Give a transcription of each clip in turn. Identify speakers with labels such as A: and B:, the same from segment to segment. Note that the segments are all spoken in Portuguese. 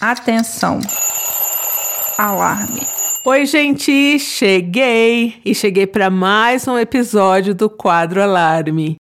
A: Atenção. Alarme.
B: Oi, gente, cheguei e cheguei para mais um episódio do quadro Alarme.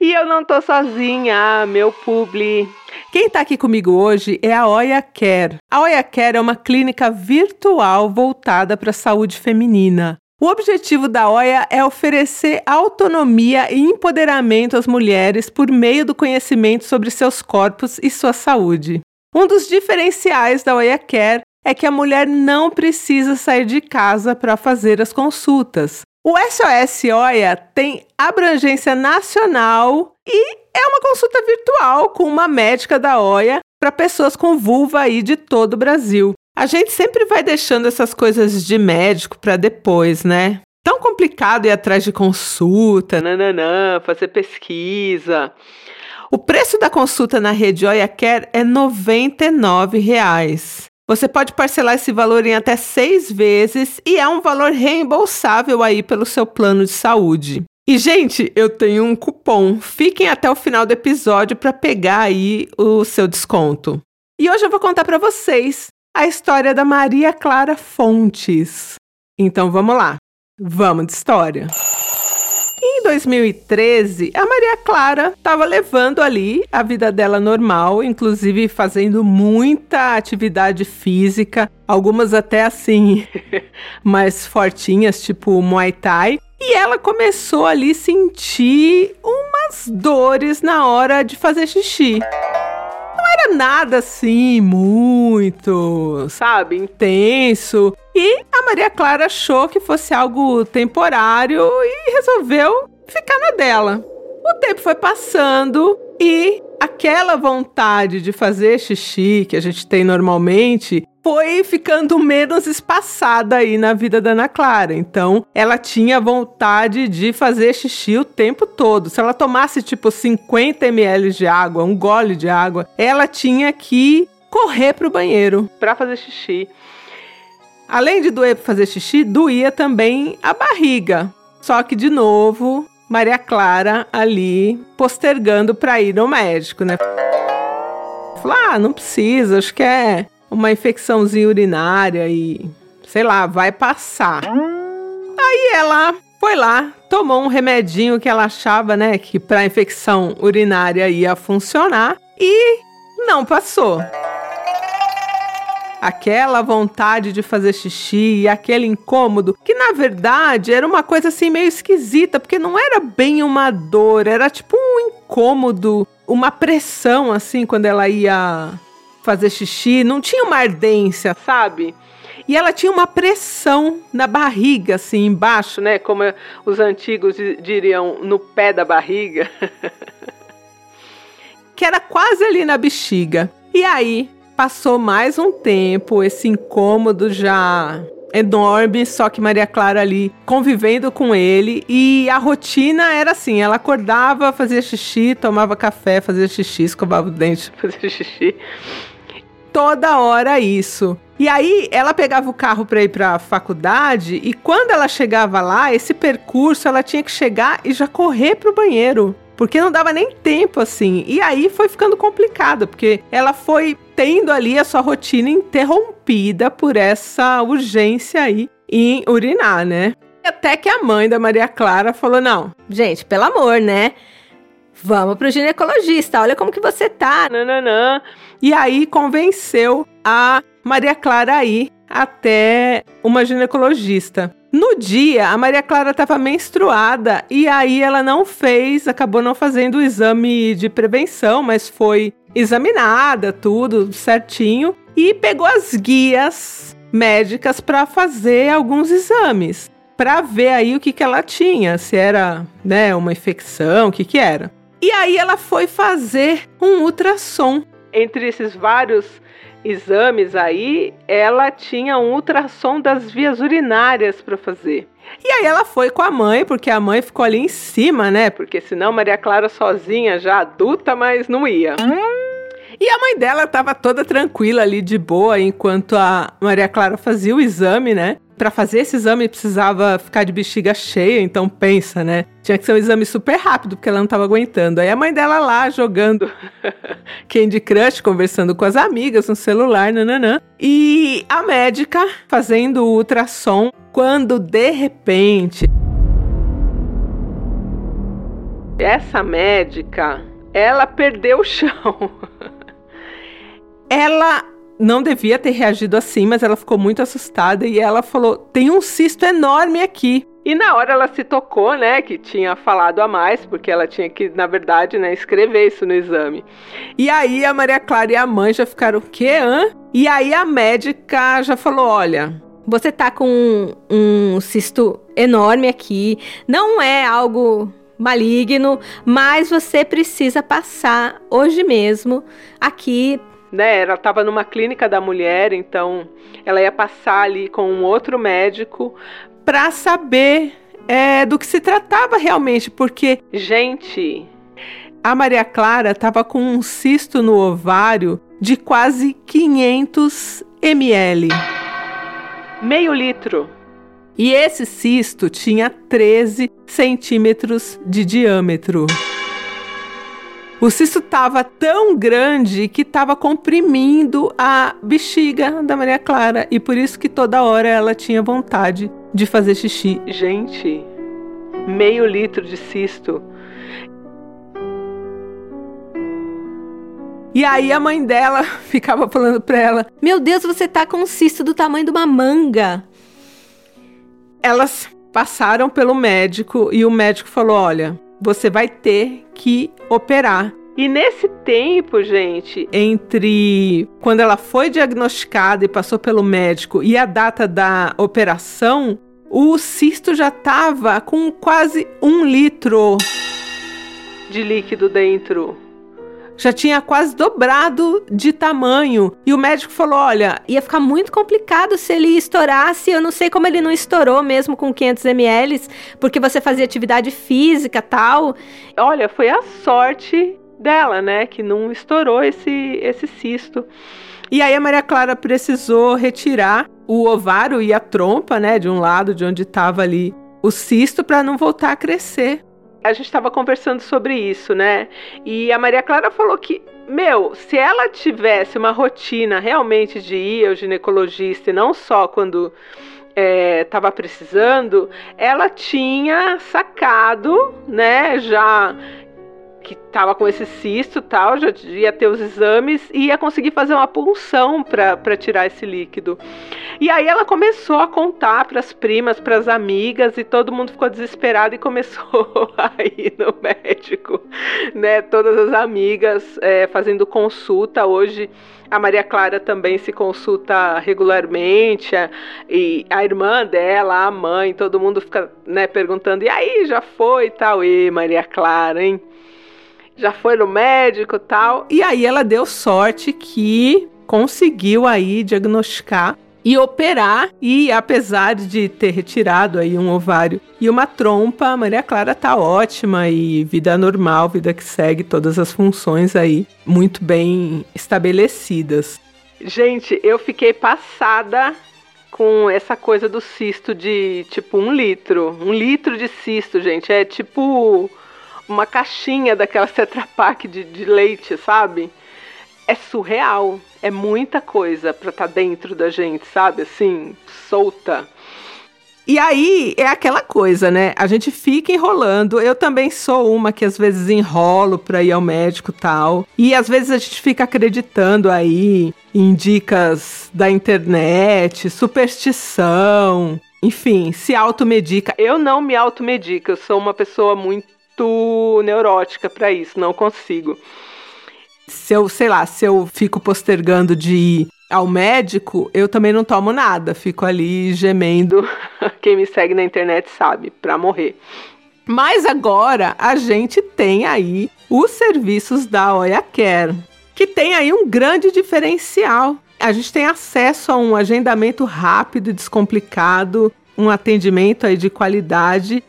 B: E eu não tô sozinha, meu publi. Quem está aqui comigo hoje é a Oya Care. A Oya Care é uma clínica virtual voltada para a saúde feminina. O objetivo da OIA é oferecer autonomia e empoderamento às mulheres por meio do conhecimento sobre seus corpos e sua saúde. Um dos diferenciais da OIA Care é que a mulher não precisa sair de casa para fazer as consultas. O SOS OIA tem abrangência nacional e é uma consulta virtual com uma médica da OIA para pessoas com vulva aí de todo o Brasil. A gente sempre vai deixando essas coisas de médico para depois, né? Tão complicado ir atrás de consulta, nananã, fazer pesquisa. O preço da consulta na rede Oia Care é R$ 99,00. Você pode parcelar esse valor em até seis vezes e é um valor reembolsável aí pelo seu plano de saúde. E, gente, eu tenho um cupom. Fiquem até o final do episódio para pegar aí o seu desconto. E hoje eu vou contar para vocês a história da Maria Clara Fontes. Então vamos lá. Vamos de história. Em 2013, a Maria Clara estava levando ali a vida dela normal, inclusive fazendo muita atividade física, algumas até assim, mais fortinhas, tipo Muay Thai. E ela começou ali a sentir umas dores na hora de fazer xixi era nada assim muito, sabe, intenso. E a Maria Clara achou que fosse algo temporário e resolveu ficar na dela. O tempo foi passando e aquela vontade de fazer xixi que a gente tem normalmente foi ficando menos espaçada aí na vida da Ana Clara. Então, ela tinha vontade de fazer xixi o tempo todo. Se ela tomasse tipo 50 ml de água, um gole de água, ela tinha que correr para o banheiro para fazer xixi. Além de doer para fazer xixi, doía também a barriga. Só que de novo, Maria Clara ali postergando para ir ao médico, né? Falou: "Ah, não precisa, acho que é uma infecçãozinha urinária e, sei lá, vai passar. Aí ela foi lá, tomou um remedinho que ela achava, né, que para infecção urinária ia funcionar e não passou. Aquela vontade de fazer xixi e aquele incômodo, que na verdade era uma coisa assim meio esquisita, porque não era bem uma dor, era tipo um incômodo, uma pressão assim quando ela ia fazer xixi, não tinha uma ardência, sabe? E ela tinha uma pressão na barriga, assim, embaixo, né? Como os antigos diriam, no pé da barriga. que era quase ali na bexiga. E aí, passou mais um tempo, esse incômodo já enorme, só que Maria Clara ali convivendo com ele e a rotina era assim, ela acordava, fazia xixi, tomava café, fazia xixi, escovava o dente, fazia xixi toda hora isso. E aí ela pegava o carro para ir para a faculdade e quando ela chegava lá, esse percurso ela tinha que chegar e já correr para o banheiro. Porque não dava nem tempo assim. E aí foi ficando complicado, porque ela foi tendo ali a sua rotina interrompida por essa urgência aí em urinar, né? Até que a mãe da Maria Clara falou: não, gente, pelo amor, né? Vamos pro ginecologista, olha como que você tá. Nananã. E aí convenceu a Maria Clara a ir até uma ginecologista. No dia, a Maria Clara estava menstruada e aí ela não fez, acabou não fazendo o exame de prevenção, mas foi examinada, tudo certinho, e pegou as guias médicas para fazer alguns exames, para ver aí o que, que ela tinha, se era né, uma infecção, o que, que era. E aí ela foi fazer um ultrassom. Entre esses vários exames aí, ela tinha um ultrassom das vias urinárias para fazer. E aí ela foi com a mãe, porque a mãe ficou ali em cima, né? Porque senão Maria Clara sozinha, já adulta, mas não ia. E a mãe dela tava toda tranquila ali, de boa, enquanto a Maria Clara fazia o exame, né? Para fazer esse exame precisava ficar de bexiga cheia, então pensa, né? Tinha que ser um exame super rápido, porque ela não tava aguentando. Aí a mãe dela lá jogando Candy Crush, conversando com as amigas no celular, nananã. E a médica fazendo o ultrassom, quando de repente. Essa médica, ela perdeu o chão. ela não devia ter reagido assim, mas ela ficou muito assustada e ela falou: tem um cisto enorme aqui. E na hora ela se tocou, né, que tinha falado a mais, porque ela tinha que, na verdade, né, escrever isso no exame. E aí a Maria Clara e a mãe já ficaram, o quê, hã? E aí a médica já falou, olha...
C: Você tá com um, um cisto enorme aqui, não é algo maligno, mas você precisa passar hoje mesmo aqui
B: né? Ela estava numa clínica da mulher, então ela ia passar ali com um outro médico para saber é, do que se tratava realmente, porque, gente, a Maria Clara estava com um cisto no ovário de quase 500 ml. Meio litro. E esse cisto tinha 13 centímetros de diâmetro. O cisto estava tão grande que estava comprimindo a bexiga da Maria Clara e por isso que toda hora ela tinha vontade de fazer xixi. Gente, meio litro de cisto. E aí a mãe dela ficava falando para ela:
C: "Meu Deus, você tá com um cisto do tamanho de uma manga".
B: Elas passaram pelo médico e o médico falou: "Olha, você vai ter que operar. E nesse tempo, gente, entre quando ela foi diagnosticada e passou pelo médico e a data da operação, o cisto já estava com quase um litro de líquido dentro já tinha quase dobrado de tamanho. E o médico falou: olha,
C: ia ficar muito complicado se ele estourasse. Eu não sei como ele não estourou mesmo com 500 ml, porque você fazia atividade física tal.
B: Olha, foi a sorte dela, né, que não estourou esse, esse cisto. E aí a Maria Clara precisou retirar o ovário e a trompa, né, de um lado de onde estava ali o cisto para não voltar a crescer a gente estava conversando sobre isso, né? E a Maria Clara falou que, meu, se ela tivesse uma rotina realmente de ir ao ginecologista e não só quando estava é, precisando, ela tinha sacado, né, já que estava com esse cisto tal, já ia ter os exames e ia conseguir fazer uma punção para tirar esse líquido. E aí ela começou a contar para as primas, para as amigas e todo mundo ficou desesperado e começou a ir no médico, né? Todas as amigas é, fazendo consulta hoje. A Maria Clara também se consulta regularmente, e a irmã dela, a mãe, todo mundo fica né, perguntando: e aí, já foi e tal? E Maria Clara, hein? Já foi no médico tal. E aí ela deu sorte que conseguiu aí diagnosticar e operar. E apesar de ter retirado aí um ovário e uma trompa, a Maria Clara tá ótima e vida normal, vida que segue todas as funções aí muito bem estabelecidas. Gente, eu fiquei passada com essa coisa do cisto de tipo um litro. Um litro de cisto, gente. É tipo uma caixinha daquela Tetra Pak de, de leite, sabe? É surreal. É muita coisa pra estar tá dentro da gente, sabe? Assim, solta. E aí é aquela coisa, né? A gente fica enrolando. Eu também sou uma que às vezes enrolo pra ir ao médico tal. E às vezes a gente fica acreditando aí em dicas da internet, superstição. Enfim, se automedica. Eu não me automedico, eu sou uma pessoa muito muito neurótica para isso, não consigo. Se eu, sei lá, se eu fico postergando de ir ao médico, eu também não tomo nada, fico ali gemendo. Quem me segue na internet sabe, para morrer. Mas agora a gente tem aí os serviços da Oia Care, que tem aí um grande diferencial. A gente tem acesso a um agendamento rápido e descomplicado, um atendimento aí de qualidade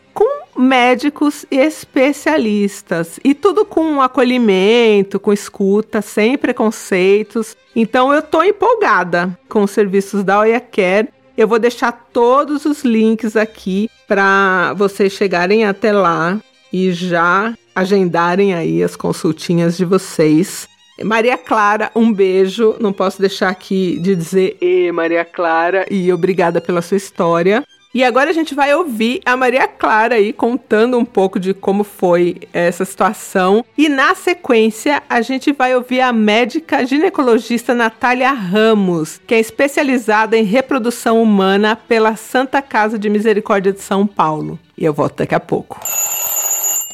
B: médicos e especialistas. E tudo com acolhimento, com escuta, sem preconceitos. Então eu tô empolgada com os serviços da Oia Care. Eu vou deixar todos os links aqui para vocês chegarem até lá e já agendarem aí as consultinhas de vocês. Maria Clara, um beijo. Não posso deixar aqui de dizer e Maria Clara e obrigada pela sua história. E agora a gente vai ouvir a Maria Clara aí contando um pouco de como foi essa situação. E na sequência, a gente vai ouvir a médica ginecologista Natália Ramos, que é especializada em reprodução humana pela Santa Casa de Misericórdia de São Paulo. E eu volto daqui a pouco.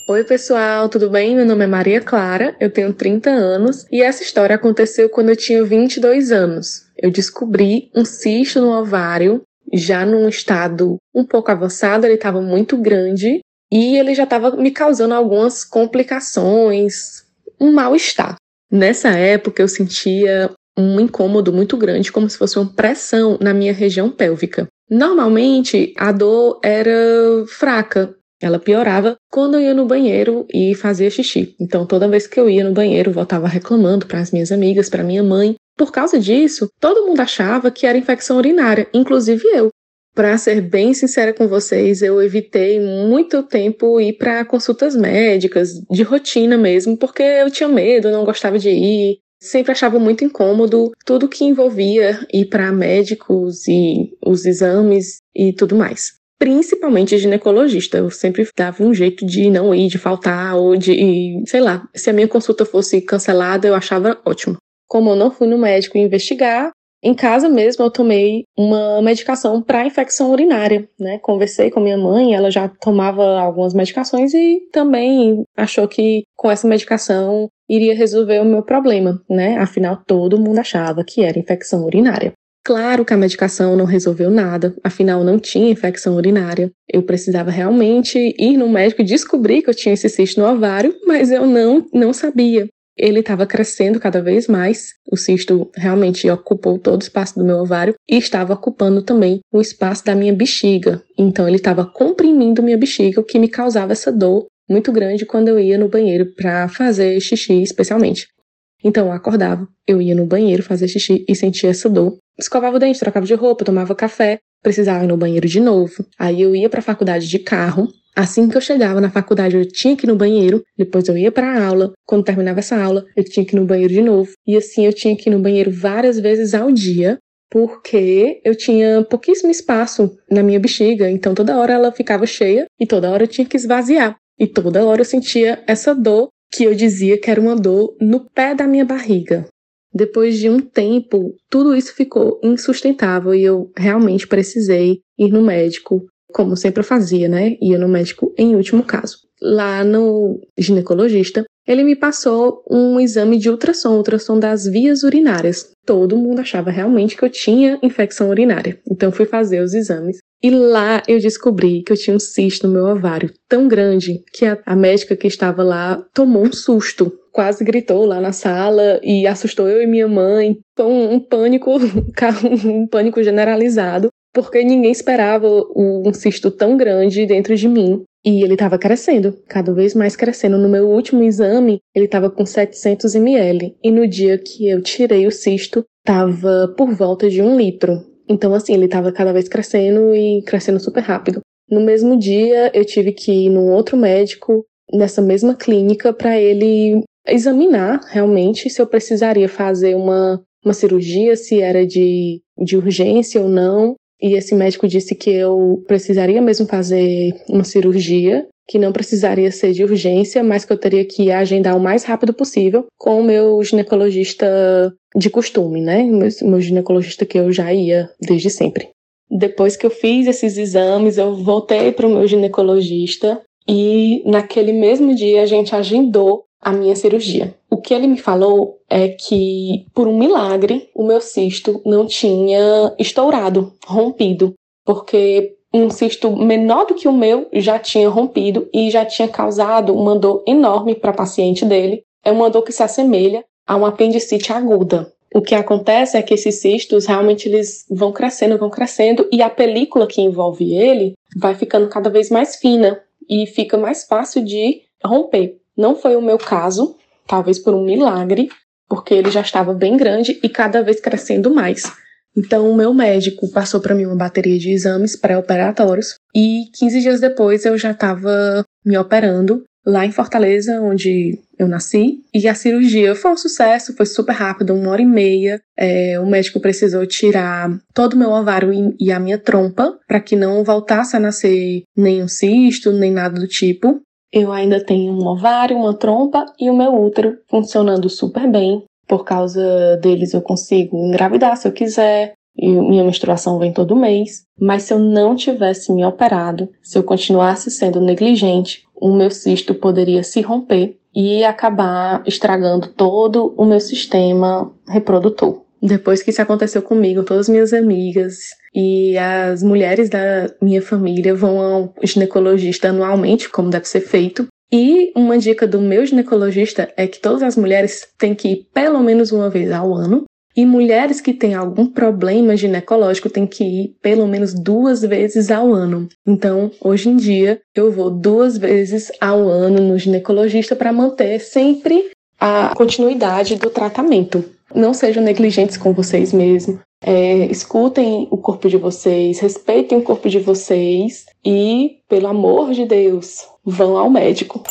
D: Oi, pessoal, tudo bem? Meu nome é Maria Clara, eu tenho 30 anos e essa história aconteceu quando eu tinha 22 anos. Eu descobri um cisto no ovário, já num estado um pouco avançado, ele estava muito grande e ele já estava me causando algumas complicações, um mal-estar. Nessa época eu sentia um incômodo muito grande, como se fosse uma pressão na minha região pélvica. Normalmente a dor era fraca, ela piorava quando eu ia no banheiro e fazia xixi. Então, toda vez que eu ia no banheiro, voltava reclamando para as minhas amigas, para minha mãe. Por causa disso, todo mundo achava que era infecção urinária, inclusive eu. Para ser bem sincera com vocês, eu evitei muito tempo ir para consultas médicas, de rotina mesmo, porque eu tinha medo, não gostava de ir. Sempre achava muito incômodo tudo que envolvia ir para médicos e os exames e tudo mais principalmente ginecologista. Eu sempre dava um jeito de não ir, de faltar, ou de, sei lá, se a minha consulta fosse cancelada, eu achava ótimo. Como eu não fui no médico investigar, em casa mesmo eu tomei uma medicação para infecção urinária, né? Conversei com minha mãe, ela já tomava algumas medicações e também achou que com essa medicação iria resolver o meu problema, né? Afinal, todo mundo achava que era infecção urinária. Claro que a medicação não resolveu nada, afinal não tinha infecção urinária. Eu precisava realmente ir no médico e descobrir que eu tinha esse cisto no ovário, mas eu não, não sabia. Ele estava crescendo cada vez mais, o cisto realmente ocupou todo o espaço do meu ovário e estava ocupando também o espaço da minha bexiga. Então ele estava comprimindo minha bexiga, o que me causava essa dor muito grande quando eu ia no banheiro para fazer xixi, especialmente. Então eu acordava, eu ia no banheiro fazer xixi e sentia essa dor. Escovava o dente, trocava de roupa, tomava café, precisava ir no banheiro de novo. Aí eu ia para a faculdade de carro. Assim que eu chegava na faculdade, eu tinha que ir no banheiro, depois eu ia para a aula. Quando terminava essa aula, eu tinha que ir no banheiro de novo. E assim eu tinha que ir no banheiro várias vezes ao dia, porque eu tinha pouquíssimo espaço na minha bexiga, então toda hora ela ficava cheia e toda hora eu tinha que esvaziar. E toda hora eu sentia essa dor que eu dizia que era uma dor no pé da minha barriga. Depois de um tempo, tudo isso ficou insustentável e eu realmente precisei ir no médico, como sempre eu fazia, né? Ia no médico em último caso. Lá no ginecologista, ele me passou um exame de ultrassom, ultrassom das vias urinárias. Todo mundo achava realmente que eu tinha infecção urinária. Então fui fazer os exames e lá eu descobri que eu tinha um cisto no meu ovário tão grande que a, a médica que estava lá tomou um susto, quase gritou lá na sala e assustou eu e minha mãe. Foi um, um pânico, um pânico generalizado, porque ninguém esperava um cisto tão grande dentro de mim. E ele estava crescendo, cada vez mais crescendo. No meu último exame, ele estava com 700 ml. E no dia que eu tirei o cisto, estava por volta de um litro. Então, assim, ele estava cada vez crescendo e crescendo super rápido. No mesmo dia, eu tive que ir num outro médico nessa mesma clínica para ele examinar realmente se eu precisaria fazer uma, uma cirurgia, se era de, de urgência ou não. E esse médico disse que eu precisaria mesmo fazer uma cirurgia, que não precisaria ser de urgência, mas que eu teria que agendar o mais rápido possível com o meu ginecologista de costume, né? Meu, ginecologista que eu já ia desde sempre. Depois que eu fiz esses exames, eu voltei para o meu ginecologista e naquele mesmo dia a gente agendou a minha cirurgia. O que ele me falou é que, por um milagre, o meu cisto não tinha estourado, rompido, porque um cisto menor do que o meu já tinha rompido e já tinha causado uma dor enorme para a paciente dele. É uma dor que se assemelha a uma apendicite aguda. O que acontece é que esses cistos realmente eles vão crescendo, vão crescendo e a película que envolve ele vai ficando cada vez mais fina e fica mais fácil de romper. Não foi o meu caso, talvez por um milagre, porque ele já estava bem grande e cada vez crescendo mais. Então, o meu médico passou para mim uma bateria de exames pré-operatórios e 15 dias depois eu já estava me operando lá em Fortaleza, onde eu nasci. E a cirurgia foi um sucesso, foi super rápido, uma hora e meia. É, o médico precisou tirar todo o meu ovário e a minha trompa para que não voltasse a nascer nenhum cisto, nem nada do tipo. Eu ainda tenho um ovário, uma trompa e o meu útero funcionando super bem. Por causa deles eu consigo engravidar se eu quiser, e minha menstruação vem todo mês. Mas se eu não tivesse me operado, se eu continuasse sendo negligente, o meu cisto poderia se romper e acabar estragando todo o meu sistema reprodutor. Depois que isso aconteceu comigo, todas as minhas amigas e as mulheres da minha família vão ao ginecologista anualmente, como deve ser feito. E uma dica do meu ginecologista é que todas as mulheres têm que ir pelo menos uma vez ao ano e mulheres que têm algum problema ginecológico têm que ir pelo menos duas vezes ao ano. Então, hoje em dia, eu vou duas vezes ao ano no ginecologista para manter sempre a continuidade do tratamento. Não sejam negligentes com vocês mesmos. É, escutem o corpo de vocês, respeitem o corpo de vocês e, pelo amor de Deus, vão ao médico.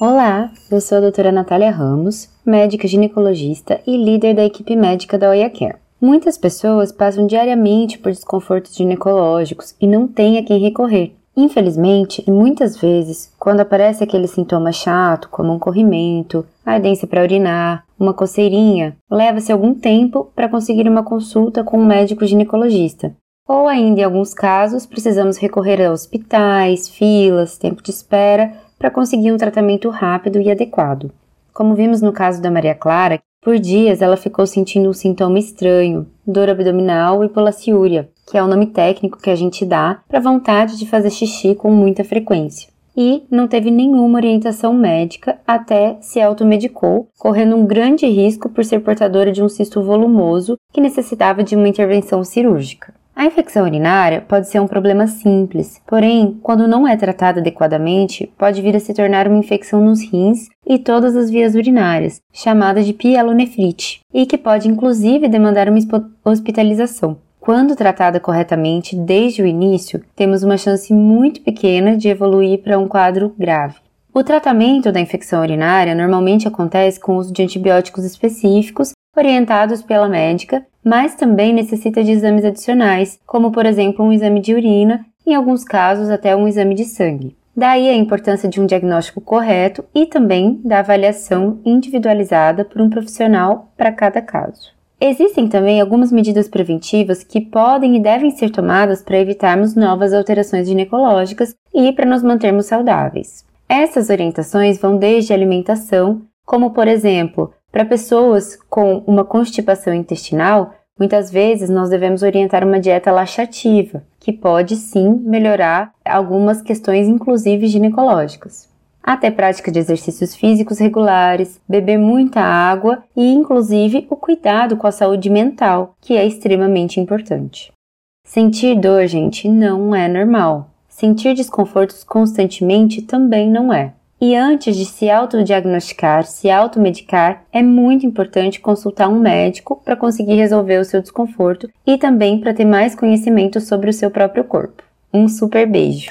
E: Olá, eu sou a doutora Natália Ramos, médica ginecologista e líder da equipe médica da Oia Care. Muitas pessoas passam diariamente por desconfortos ginecológicos e não têm a quem recorrer. Infelizmente, e muitas vezes, quando aparece aquele sintoma chato, como um corrimento, ardência para urinar, uma coceirinha, leva-se algum tempo para conseguir uma consulta com um médico ginecologista. Ou ainda, em alguns casos, precisamos recorrer a hospitais, filas, tempo de espera para conseguir um tratamento rápido e adequado. Como vimos no caso da Maria Clara, por dias ela ficou sentindo um sintoma estranho, dor abdominal e polaciúria, que é o nome técnico que a gente dá para vontade de fazer xixi com muita frequência. E não teve nenhuma orientação médica até se automedicou, correndo um grande risco por ser portadora de um cisto volumoso que necessitava de uma intervenção cirúrgica. A infecção urinária pode ser um problema simples, porém, quando não é tratada adequadamente, pode vir a se tornar uma infecção nos rins e todas as vias urinárias, chamada de pielonefrite, e que pode inclusive demandar uma hospitalização. Quando tratada corretamente desde o início, temos uma chance muito pequena de evoluir para um quadro grave. O tratamento da infecção urinária normalmente acontece com o uso de antibióticos específicos orientados pela médica, mas também necessita de exames adicionais, como por exemplo um exame de urina, em alguns casos até um exame de sangue. Daí a importância de um diagnóstico correto e também da avaliação individualizada por um profissional para cada caso. Existem também algumas medidas preventivas que podem e devem ser tomadas para evitarmos novas alterações ginecológicas e para nos mantermos saudáveis. Essas orientações vão desde alimentação, como por exemplo, para pessoas com uma constipação intestinal, muitas vezes nós devemos orientar uma dieta laxativa, que pode sim melhorar algumas questões, inclusive ginecológicas. Até prática de exercícios físicos regulares, beber muita água e, inclusive, o cuidado com a saúde mental, que é extremamente importante. Sentir dor, gente, não é normal. Sentir desconfortos constantemente também não é. E antes de se autodiagnosticar, se automedicar, é muito importante consultar um médico para conseguir resolver o seu desconforto e também para ter mais conhecimento sobre o seu próprio corpo. Um super beijo!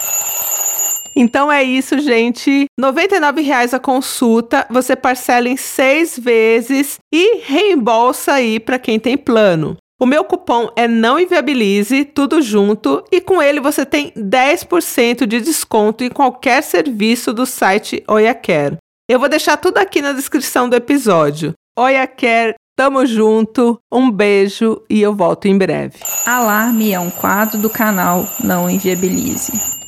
B: Então é isso, gente. R$ reais a consulta, você parcela em seis vezes e reembolsa aí para quem tem plano. O meu cupom é não inviabilize, tudo junto, e com ele você tem 10% de desconto em qualquer serviço do site Oiacare. Eu vou deixar tudo aqui na descrição do episódio. Oiacare, tamo junto, um beijo e eu volto em breve.
A: Alarme é um quadro do canal Não Inviabilize.